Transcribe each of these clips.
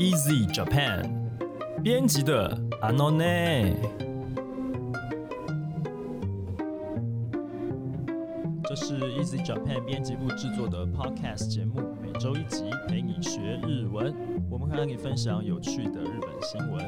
Easy Japan 编辑的 Anone。这是 Easy Japan 编辑部制作的 Podcast 节目，每周一集陪你学日文。我们会和你分享有趣的日本新闻，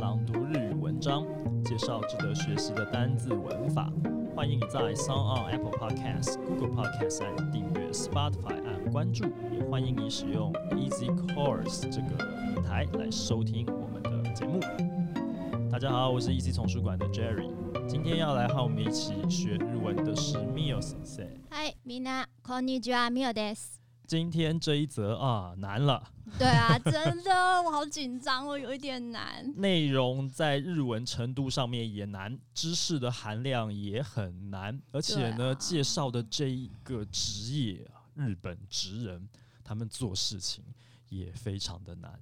朗读日语文章，介绍值得学习的单字文法。欢迎你在 Sound on Apple Podcast、Google Podcasts 按订阅，Spotify 按关注，欢迎你使用 Easy Course 这个平台来收听我们的节目。大家好，我是 Easy 丛书馆的 Jerry，今天要来和我们一起学日文的是 Mio 先生。嗨，みんなこんにちは、ミオです。今天这一则啊难了，对啊，真的，我好紧张哦，有一点难。内容在日文程度上面也难，知识的含量也很难，而且对呢，啊介绍的这一个职业啊，日本职人， 他们做事情也非常的难。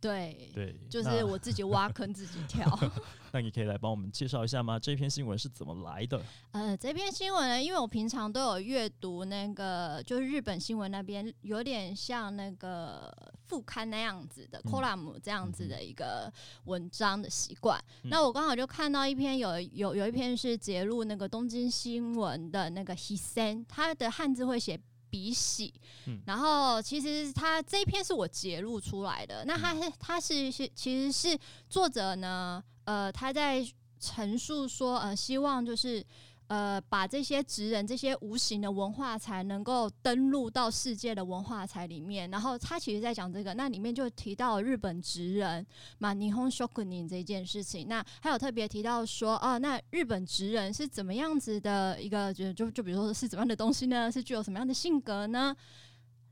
对，对，就是我自己挖坑自己跳。那你可以来帮我们介绍一下吗？这篇新闻是怎么来的？呃，这篇新闻呢，因为我平常都有阅读那个，就是日本新闻那边有点像那个副刊那样子的嗯 column 这样子的一个文章的习惯。嗯那我刚好就看到一篇有有有一篇是揭露那个东京新闻的那个 hisen，他的汉字会写。笔洗，嗯然后其实他这一篇是我揭露出来的。那他是它是是其实是作者呢，呃，他在陈述说，呃，希望就是呃，把这些职人、这些无形的文化财能够登录到世界的文化财里面。然后他其实在讲这个，那里面就提到日本职人嘛，霓虹 shokunin 这件事情。那还有特别提到说，啊，那日本职人是怎么样子的一个，就就就比如说是怎么样的东西呢？是具有什么样的性格呢？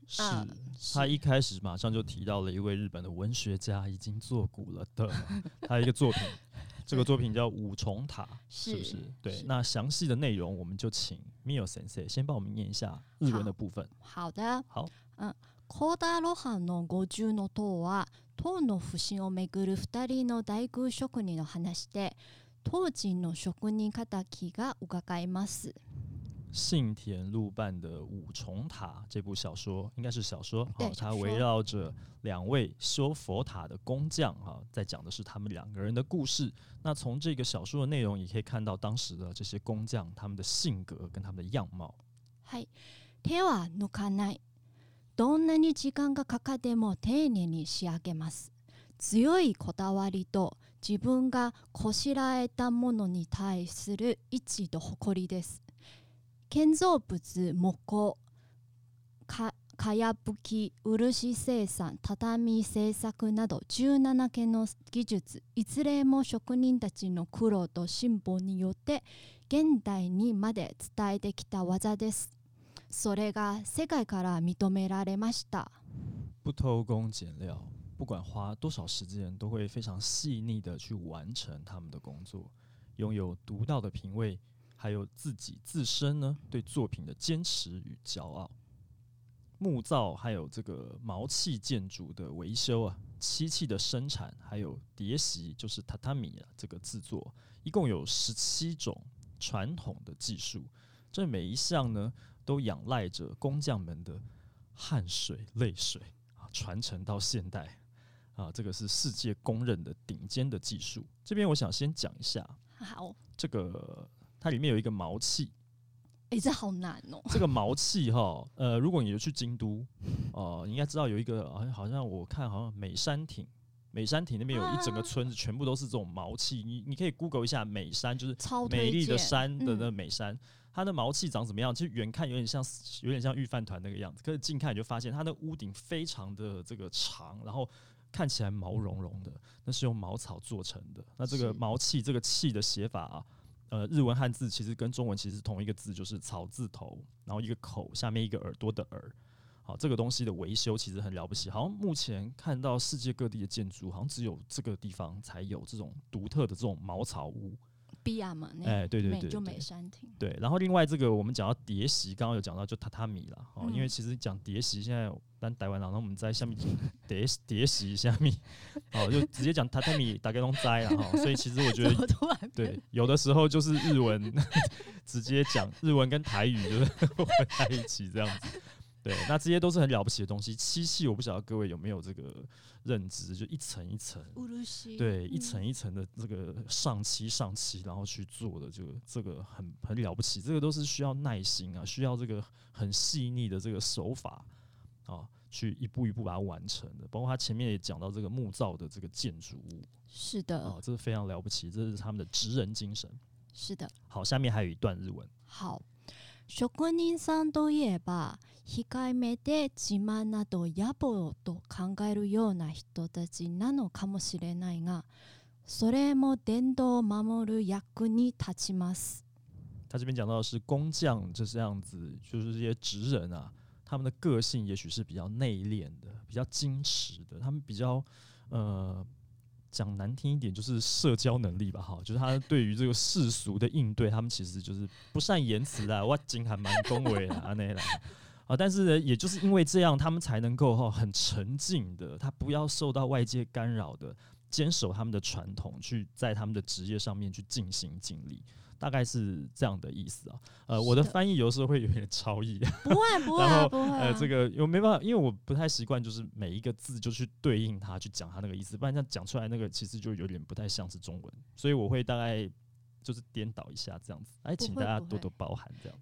是嗯他一开始马上就提到了一位日本的文学家已经作古了的，他有一个作品，这个作品叫《五重塔》，是不是？对是，那详细的内容我们就请 Mio 先生先帮我们念一下日文的部分。好的，好，コーダロハンの五重の塔は塔の不審をめぐる二人の大工職人の話で当時の職人敵が伺えます。 信田路办的《五重塔》这部小说应该是小说，对好，它小说围绕着两位修佛塔的工匠，哈，在讲的是他们两个人的故事。那从这个小说的内容，也可以看到当时的这些工匠他们的性格跟他们的样貌。はい。手は抜かない。どんなに時間がかかっても丁寧に仕上げます。強いこだわりと自分がこしらえたものに対する一と誇りです。 建造物、木工、かかやぶき、漆生産、畳製作など17件の技術、いずれも職人たちの苦労と進歩によって現代にまで伝えてきた技です。それが世界から認められました。不偷工减料，不管花多少时间，都会非常细腻的去完成他们的工作，拥有独到的品味，还有自己自身呢对作品的坚持与骄傲。木造还有这个毛器建筑的维修啊，漆器的生产，还有叠席，就是榻榻米啊这个制作，一共有十七种传统的技术。这每一项呢，都仰赖着工匠们的汗水、泪水啊，传承到现代啊，这个是世界公认的顶尖的技术。这边我想先讲一下好，这个，它里面有一个毛器，诶，这好难哦。这个毛器哈，呃，如果你有去京都，哦、你应该知道有一个，好像好像我看好像美山町。美山町那边有一整个村子，全部都是这种毛器。你你可以 Google 一下美山，就是超美丽的山的那嗯美山，它的毛器长怎么样？其实远看有点像有点像御饭团那个样子，可是近看你就发现它的屋顶非常的这个长，然后看起来毛茸茸的，那是用茅草做成的。那这个是毛器这个器的写法啊，呃，日文汉字其实跟中文其实同一个字，就是草字头，然后一个口下面一个耳朵的耳。好，这个东西的维修其实很了不起。好像目前看到世界各地的建筑，好像只有这个地方才有这种独特的这种茅草屋。比亚嘛，哎，对对对就美山亭。对，然后另外这个我们讲到叠席，刚刚有讲到就榻榻米了哦，嗯因为其实讲叠席，现在咱台湾人，然后我们在下面叠叠席下面，哦，就直接讲榻榻米大概都摘了哈，所以其实我觉得 对，有的时候就是日文 直接讲日文跟台语就是 混在一起这样子。对，那这些都是很了不起的东西。漆器我不晓得各位有没有这个认知，就一层一层，对，一层一层的这个上漆上漆，然后去做的，就这个很很了不起。这个都是需要耐心啊，需要这个很细腻的这个手法啊，去一步一步把它完成的。包括他前面也讲到这个木造的这个建筑物是的，啊，这是非常了不起，这是他们的职人精神。是的。好，下面还有一段日文。好，職人さんといえば控えめで自慢など野暮と考えるような人たちなのかもしれないが、それも伝統を守る役に立ちます。他这边讲到的是工匠，就这样子，就是这些职人啊，他们的个性也许是比较内敛的，比较矜持的，他们比较呃，讲难听一点，就是社交能力吧，哈，就是他对于这个世俗的应对，他们其实就是不善言辞啦。哇，竟还蛮恭维啊那啦。啊，但是呢，也就是因为这样，他们才能够哈很沉静的，他不要受到外界干扰的，坚守他们的传统，去在他们的职业上面去尽心尽力。大概是这样的意思啊。呃，我的翻译有时候会有点超译，不会不会不会啊、呃，这个我没办法，因为我不太习惯，就是每一个字就去对应它，去讲它那个意思，不然这样讲出来那个其实就有点不太像是中文，所以我会大概就是颠倒一下这样子，哎，请大家多多包涵这样。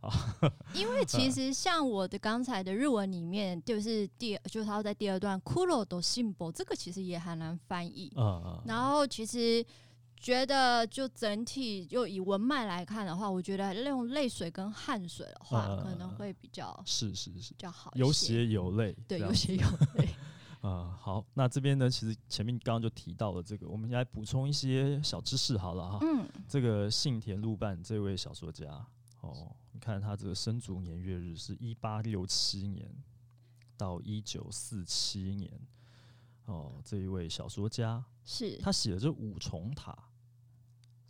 因为其实像我的刚才的日文里面，就是第就是他在第二段 “kuro do simbo” 这个其实也很难翻译。嗯嗯，然后其实觉得就整体就以文脉来看的话，我觉得用泪水跟汗水的话，可能会比较是是是比，较好。有血有泪，对，有血有 泪。呃，好，那这边呢，其实前面刚刚就提到了这个，我们来补充一些小知识好了哈。嗯，这个信田路伴这位小说家，哦，你看他这个生卒年月日是一八六七年到一九四七年，哦，这一位小说家，是他写的这五重塔，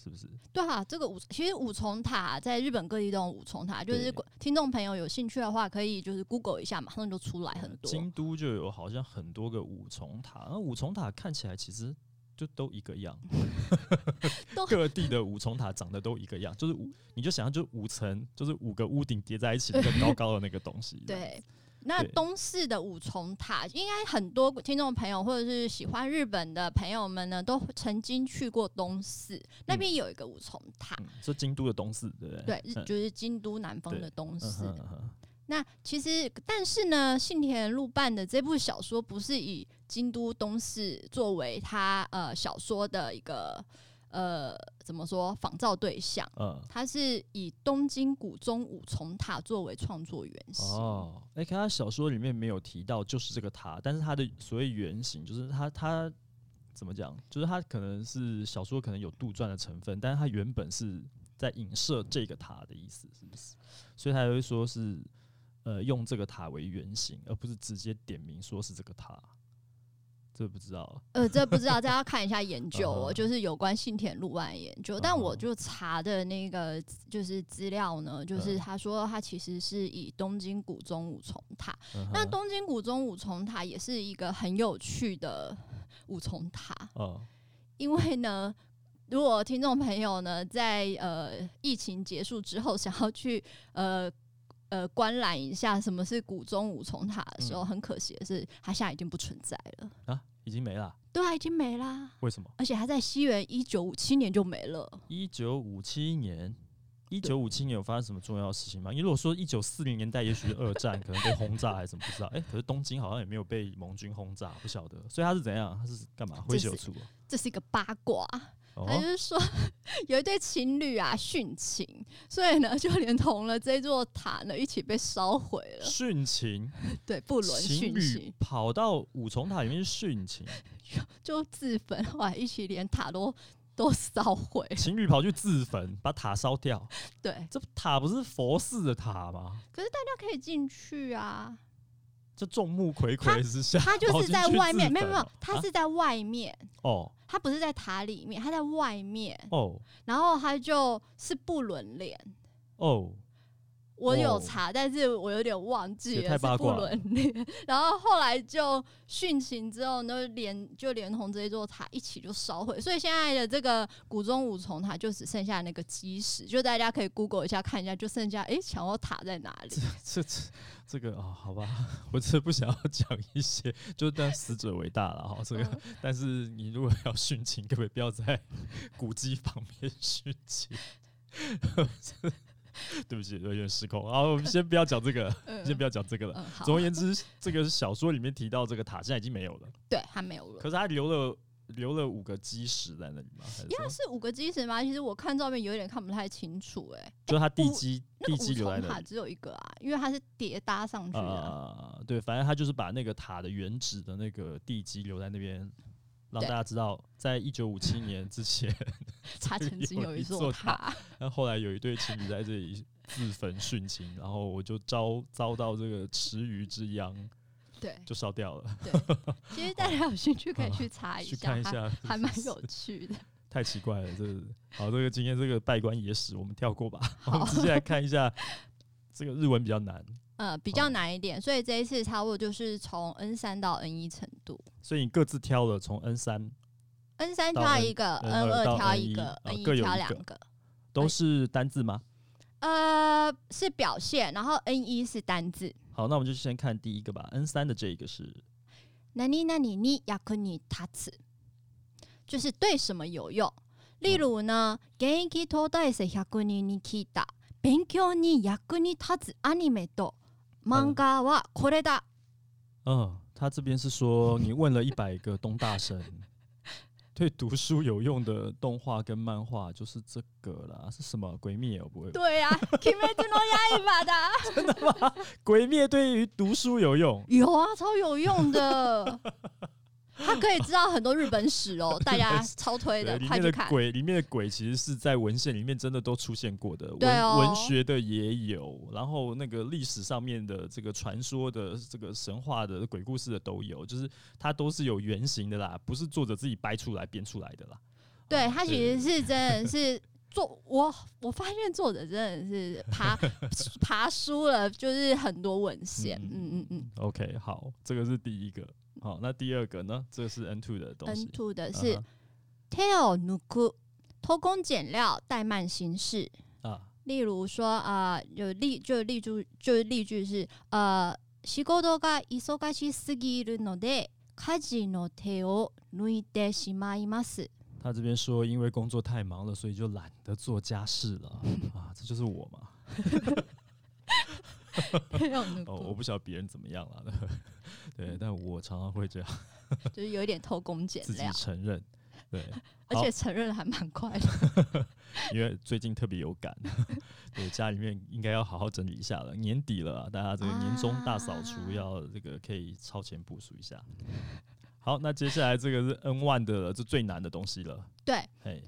是不是？对啊，这个五其实五重塔在日本各地都有五重塔，就是对听众朋友有兴趣的话，可以就是 Google 一下，马上就出来很多。京都就有好像很多个五重塔，那五重塔看起来其实就都一个样，各地的五重塔长得都一个样，就是五，你就想象就五层，就是五个屋顶叠在一起那个高高的那个东西。，对，那东市的五重塔，应该很多听众朋友或者是喜欢日本的朋友们呢，都曾经去过东市，那边有一个五重塔。嗯，是京都的东寺，对不对？对，就是京都南方的东嗯市。哼嗯那其实，但是呢，信田路办的这部小说不是以京都东市作为他呃小说的一个呃怎么说仿造对象，嗯，他是以东京古中五重塔作为创作原型。哦，哎、看他小说里面没有提到就是这个塔，但是他的所谓原型就是他他怎么讲，就是他可能是小说可能有杜撰的成分，但是他原本是在影射这个塔的意思，是不是？所以他会说是呃用这个塔为原型，而不是直接点名说是这个塔。这不知道，呃，这不知道，这要看一下研 究哦，就是有关信田路万研究。但我就查的那个就是资料呢，就是嗯他说他其实是以东京古中五重塔。嗯那东京古中五重塔也是一个很有趣的五重塔，哦因为呢。如果听众朋友呢，在呃疫情结束之后，想要去呃呃观览一下什么是古中五重塔的时候，嗯很可惜的是，它现在已经不存在了。啊，已经没了，对啊，已经没啦。为什么？而且它在西元一九五七年就没了。一九五七年，一九五七年有发生什么重要的事情吗？因为如果说一九四零年代，也许是二战可能被轰炸还是什么，不知道。哎、可是东京好像也没有被盟军轰炸，不晓得。所以他是怎样？他是干嘛？挥这是袖处啊？这是一个八卦，他哦就是说 有一对情侣啊殉情，所以呢 就连同了这座塔呢一起被烧毁了。殉情，对，不伦殉情侣情跑到五重塔里面去殉情，就自焚，后来一起连塔都都烧毁。情侣跑去自焚，把塔烧掉。对，这塔不是佛寺的塔吗？可是大家可以进去啊，这众目睽睽之下，他就是在外面，没有没有，他啊是在外面，哦。他不是在塔里面，他在外面，哦。然后他就是不伦脸。哦，我有哦查，但是我有点忘记了，是不太八卦了伦恋。然后后来就殉情之后呢，连就连同这一座塔一起就烧毁，所以现在的这个古中五重塔就只剩下那个基石，就大家可以 Google 一下看一下，就剩下诶抢我塔在哪里？这这这个哦，好吧，我这不想要讲一些，就当死者为大了哈。这个，嗯但是你如果要殉情，可不可以不要在古迹旁边殉情？对不起，有点失控。好，我们先不要讲这个，嗯 先不要讲这个了。嗯，总，而言之，这个小说里面提到这个塔现在已经没有了，对，还没有了。可是它留了留了五个基石在那里吗？还是说要是五个基石吗？其实我看照片有点看不太清楚、哎，就是他地基那个地基留在那。塔只有一个啊，因为它是叠搭上去的。呃，对，反正他就是把那个塔的原址的那个地基留在那边，让大家知道，在一九五七年之前，它曾经有一座 座塔塔，那后来有一对情侣在这里自焚殉情，然后我就遭遭到这个池鱼之殃，对就烧掉了。对。其实大家有兴趣可以去查一去下，去看一下，还蛮有趣的。太奇怪了，这个好，这个今天这个拜官野史我们跳过吧，我们直接来看一下这个日文比较难，呃，比较难一点，所以这一次差不多就是从 N 三到 N 一程度所以你各自挑了从 N 三，N 三到挑 N- 一个 N ，N 二到二挑 N 一个一呃，N 一各有一个挑两个。都是单字吗？呃，是表现，然后 N 一是单字。好，那我们就先看第一个吧。N 三的这个是何々に役に立つ，就是对什么有用。例如呢，現役東大生100人に聞いた勉強に役に立つアニメと 漫画はこれだ。嗯，他这边是说你问了一百个东大生，对读书有用的动画跟漫画就是这个啦，是什么？鬼灭哦，不会吧？对呀、啊，鬼滅の刃的。鬼灭对于读书有用，有啊，超有用的。 他可以知道很多日本史哦，大家超推，的，里快去看。面的鬼，里面的鬼其实是在文献里面真的都出现过的，对哦文文学的也有，然后那个历史上面的这个传说的这个神话的鬼故事的都有，就是它都是有原型的啦，不是作者自己掰出来编出来的啦。啊对他其实是真的是作我我发现作者真的是爬 爬书了，就是很多文献。嗯嗯嗯嗯 OK，好，这个是第一个。好，那第二个呢？这个是 N two 的东西，N。two 的嗯是哼 tail 抜く偷工减料，怠慢行事。啊，例如说啊、呃有例就例句就是例句是呃仕事が忙しすぎるので家事の手を抜いてしまいます。他这边说，因为工作太忙了，所以就懒得做家事了啊，这就是我嘛。哦，我不晓得别人怎么样了， 对，但我常常会这样，就是有一点偷工减自己料，承认。对，而且承认的还蛮快的。因为最近特别有感，对，家里面应该要好好整理一下了。年底了啊，大家这个年终大扫除啊要这个可以超前部署一下。好，那接下来这个是 N one 的这最难的东西了。对，嘿，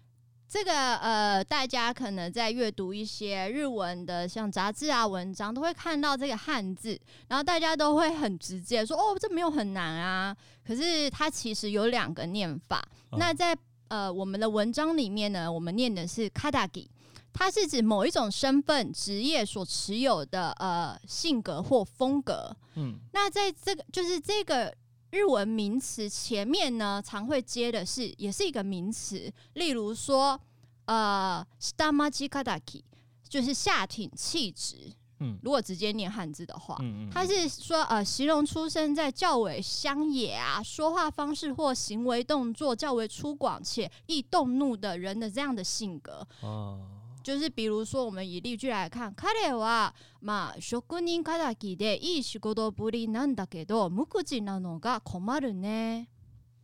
这个呃，大家可能在阅读一些日文的像杂志啊文章，都会看到这个汉字，然后大家都会很直接地说：“哦，这没有很难啊。”可是它其实有两个念法。嗯那在呃我们的文章里面呢，我们念的是 kadagi，它是指某一种身份、职业所持有的呃性格或风格。嗯，那在这个就是这个日文名词前面呢，常会接的是也是一个名词，例如说呃 “stamaji kadaki”，就是下挺气质。嗯如果直接念汉字的话，嗯嗯，它是说呃，形容出生在较为乡野啊，说话方式或行为动作较为粗犷且易动怒的人的这样的性格。哦，就是比如说，我们以例句来看，彼はまあ職人敵でいい仕事ぶりなんだけど無口なのが困るね。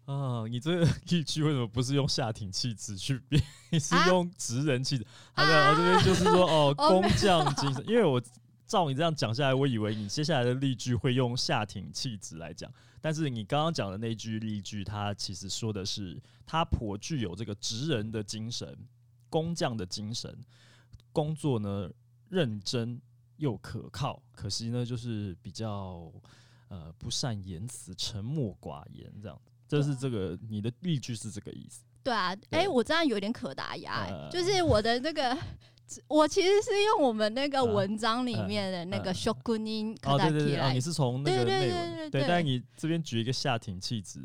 啊，你这个例句为什么不是用下挺气质去编，你是啊用职人气质？他的、我这边就是说哦，哦工匠精神，因为我照你这样讲下来，我以为你接下来的例句会用下挺气质来讲，但是你刚刚讲的那句例句，它其实说的是他颇具有这个职人的精神、 工匠的精神，工作呢认真又可靠，可惜呢就是比较呃不善言辞、沉默寡言这样。这是这个你的例句是这个意思，对啊，对。哎、我这样有点可达呀、欸呃。就是我的那个我其实是用我们那个啊文章里面的那个嗯嗯 shokunin 哦，对对对，哦，来你是从那个对对内文对对对但你这边举一个下挺气质，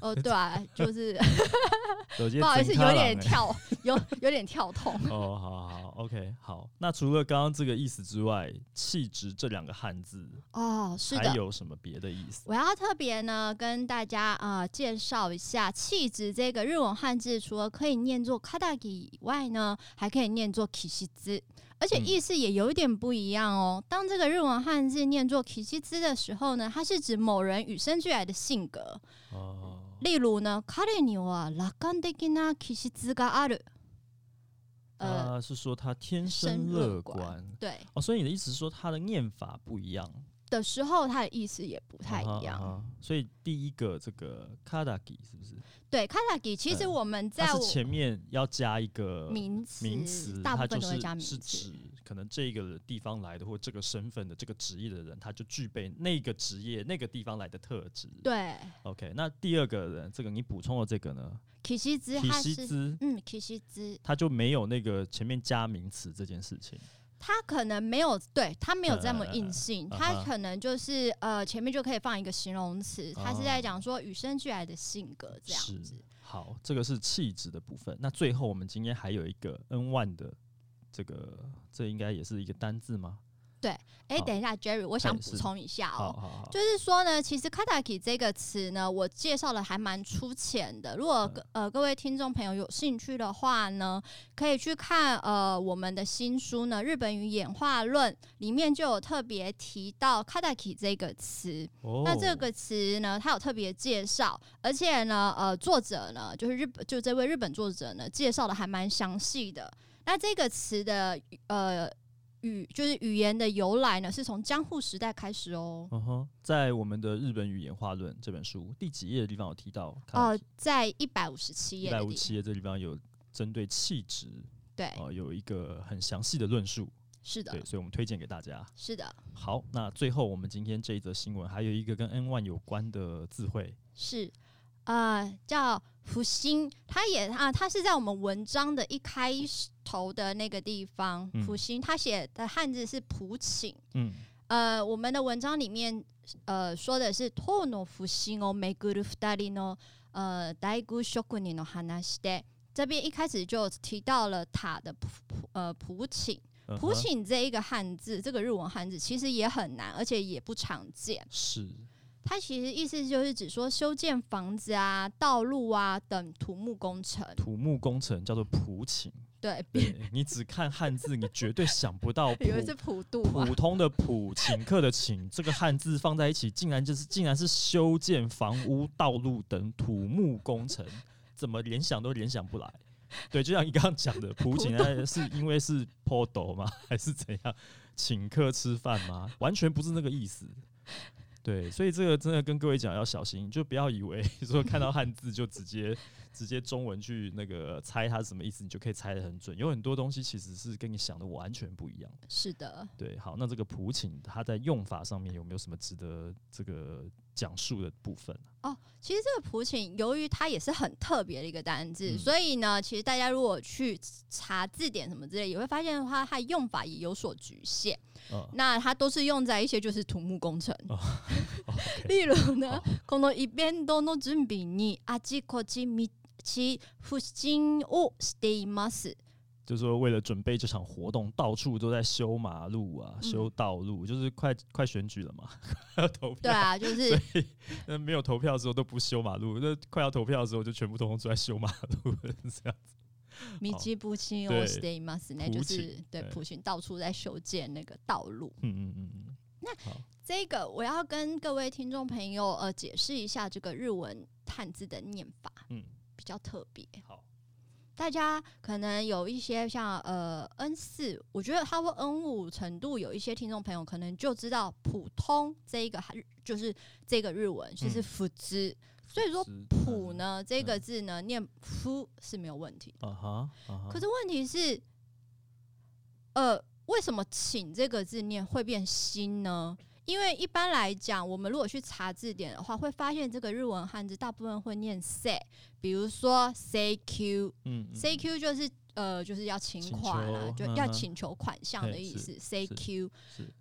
哦，对啊，就是 不好意思，有点欸跳，有有点跳痛。哦，好好，OK，好。那除了刚刚这个意思之外，气质这两个汉字哦，是还的。有什么别的意思？我要特别呢跟大家呃介绍一下“气质”这个日文汉字，除了可以念作 k a d a k i 以外呢，还可以念作“kishizu”，而且嗯意思也有一点不一样哦。当这个日文汉字念作 “kishizu” 的时候呢，它是指某人与生俱来的性格。哦，例如呢，彼には楽観的な気質がある。呃，他是说他天生生乐观乐观对哦，所以你的意思是说他的念法不一样， 的时候，它的意思也不太一样。啊哈啊哈所以第一个这个 kadagi 是不是？对，“kadagi” 其实嗯我们在我它是前面要加一个名词，名词，大部它就分都会加名是是词。指可能这个地方来的或这个身份的这个职业的人，他就具备那个职业那个地方来的特质。对， OK，那第二个人，这个你补充的这个呢，キシ兹提它是西兹，嗯，キシ兹，他就没有那个前面加名词这件事情。 它可能没有对他没有这么呃硬性，啊哈它可能就是呃前面就可以放一个形容词，他是在哦讲说与生俱来的性格这样子。好，这个是气质的部分。那最后我们今天还有一个 N one 的这个，这应该也是一个单字吗？哎、好等一下，Jerry，我想补充一下哦。就是说呢，其实 “kadaki” 这个词呢，我介绍的还蛮粗浅的。如果各呃各位听众朋友有兴趣的话呢，可以去看呃我们的新书呢《日本语演化论》，里面就有特别提到 “kadaki” 这个词。哦那这个词呢，它有特别介绍，而且呢，呃，作者呢，就是日本，就这位日本作者呢，介绍的还蛮详细的。那这个词的呃语，就是语言的由来呢，是从江户时代开始哦。嗯哼，在我们的《日本语言化论》这本书第几页的地方有提到？哦、在一百五十七页一百五十七页这地方有针对气质，对，呃、有一个很详细的论述。是的对，，所以我们推荐给大家。是的，好，那最后我们今天这一则新闻还有一个跟 N one 有关的字汇，是呃，叫福星，它也啊，它是在我们文章的一开头的那个地方，嗯福星，它写的汉字是普请。嗯，呃，我们的文章里面呃说的是塔の福星を巡る二人の呃大工職人の話で，这边一开始就提到了塔的普普呃普请。嗯哼普请这一个汉字，这个日文汉字其实也很难，而且也不常见。是 它其实意思就是指说修建房子啊、道路啊等土木工程。土木工程叫做普请。对，对你只看汉字，你绝对想不到普 以为是普渡吗？普通的普，请客的请，这个汉字放在一起，竟然就是竟然是修建房屋、道路等土木工程，怎么联想都联想不来。对，就像你刚刚讲的，普请呢是因为是 PODO 吗？还是怎样？请客吃饭吗？完全不是那个意思。对，所以这个真的跟各位讲要小心，就不要以为 说看到汉字就直接直接中文去那个猜它是什么意思，你就可以猜得很准。有很多东西其实是跟你想的完全不一样。是的，对，好，那这个普请它在用法上面有没有什么值得这个讲述的部分？哦，其实这个普请，由于它也是很特别的一个单字，嗯所以呢，其实大家如果去查字典什么之类，也会发现的话，它的用法也有所局限。嗯，那它都是用在一些就是土木工程，哦 OK，例如呢好，このイベントの準備にあちこち道 不進をしています。就是说为了准备这场活动，到处都在修马路啊，嗯修道路，就是快快选举了嘛，快要投票，对啊，就是所以那没有投票的时候都不修马路，那快要投票的时候就全部通通都在修马路，是这样子。道不進对をしています呢，普就是請对对普巡到处在修建那个道路。嗯嗯嗯嗯，那好，这个我要跟各位听众朋友呃解释一下这个日文汉字的念法，嗯， 比较特别。好，大家可能有一些像呃 N 四，我觉得它会 N 五程度，有一些听众朋友可能就知道普通这一个日就是这个日文就是嗯福之，所以说普，呢这个字呢念夫是没有问题的。可是问题是，呃，为什么“请”这个字念会变心呢？因为一般来讲，我们如果去查字典的话，会发现这个日文汉字大部分会念 “say”，比如说 “say q”。嗯嗯 CQ 就是呃，就是要请请款啊，就要请求款项的意思，say q。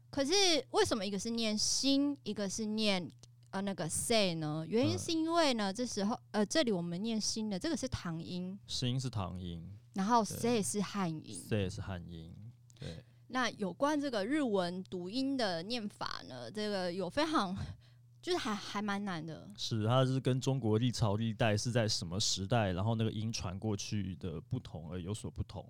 可是为什么一个是念心，一个是念呃那个 say 呢？原因嗯是因为呢，这时候呃这里我们念新的这个是唐音，心是唐音然后对 say 是汉音。，say 是汉音，对，那有关这个日文读音的念法呢，这个有非常就是还还蛮难的。是它是跟中国历朝历代是在什么时代，然后那个音传过去的不同而有所不同。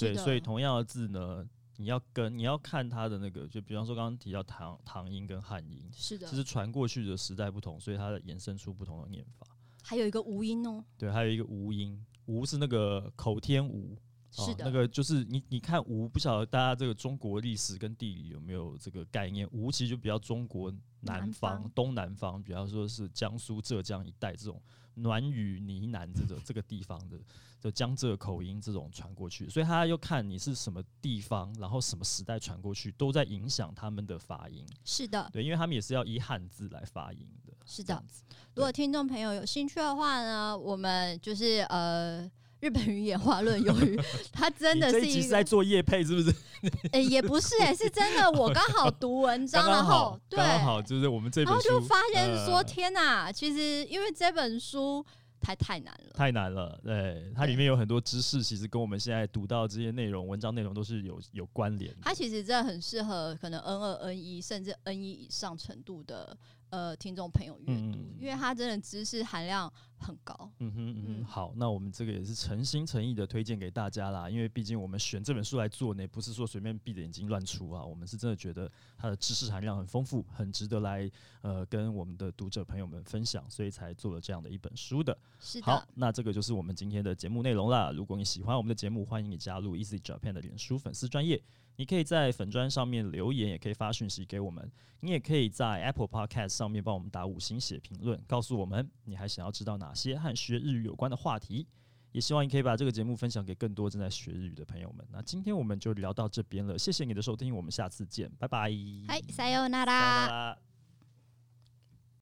对，所以同样的字呢，你要跟你要看它的那个，就比方说刚刚提到唐唐音跟汉音，是的就是传过去的时代不同，所以它的衍生出不同的念法。还有一个无音哦，对，还有一个无音，无是那个口天吴，是的，哦，那个就是你你看吴，不晓得大家这个中国历史跟地理有没有这个概念？吴其实就比较中国南南方、东南方，比方说是江苏、浙江一带这种暖语呢喃这种这个地方的，就江浙口音这种传过去，所以他又看你是什么地方，然后什么时代传过去，都在影响他们的发音。是的，对，因为他们也是要依汉字来发音的。是的这样。子，如果听众朋友有兴趣的话呢，我们就是呃。日本语演化论 由于它真的是一个一是在做叶配是不是？诶、也不是哎、是真的。我刚好读文章，刚刚然后好，对，刚刚好就是我们这本书然后就发现说，呃天哪！其实因为这本书太太难了，太难了，对，它里面有很多知识，其实跟我们现在读到这些内容、文章内容都是有有关联的。它其实真的很适合可能 N 二、N 一甚至 N 一以上程度的呃听众朋友阅读，嗯因为它真的知识含量很高。嗯哼嗯哼，嗯好，那我们这个也是诚心诚意的推荐给大家啦，因为毕竟我们选这本书来做呢，不是说随便闭着眼睛乱出啊，我们是真的觉得它的知识含量很丰富，很值得来呃跟我们的读者朋友们分享，所以才做了这样的一本书的。是好，，那这个就是我们今天的节目内容啦。如果你喜欢我们的节目，欢迎你加入 Easy Japan 的脸书粉丝专业。你可以在粉专上面留言，也可以发讯息给我们。你也可以在 Apple Podcast 上面帮我们打五星写评论，告诉我们你还想要知道哪些和学日语有关的话题。也希望你可以把这个节目分享给更多正在学日语的朋友们。那今天我们就聊到这边了，谢谢你的收听，我们下次见，拜拜。嗨，さようなさようなら。ら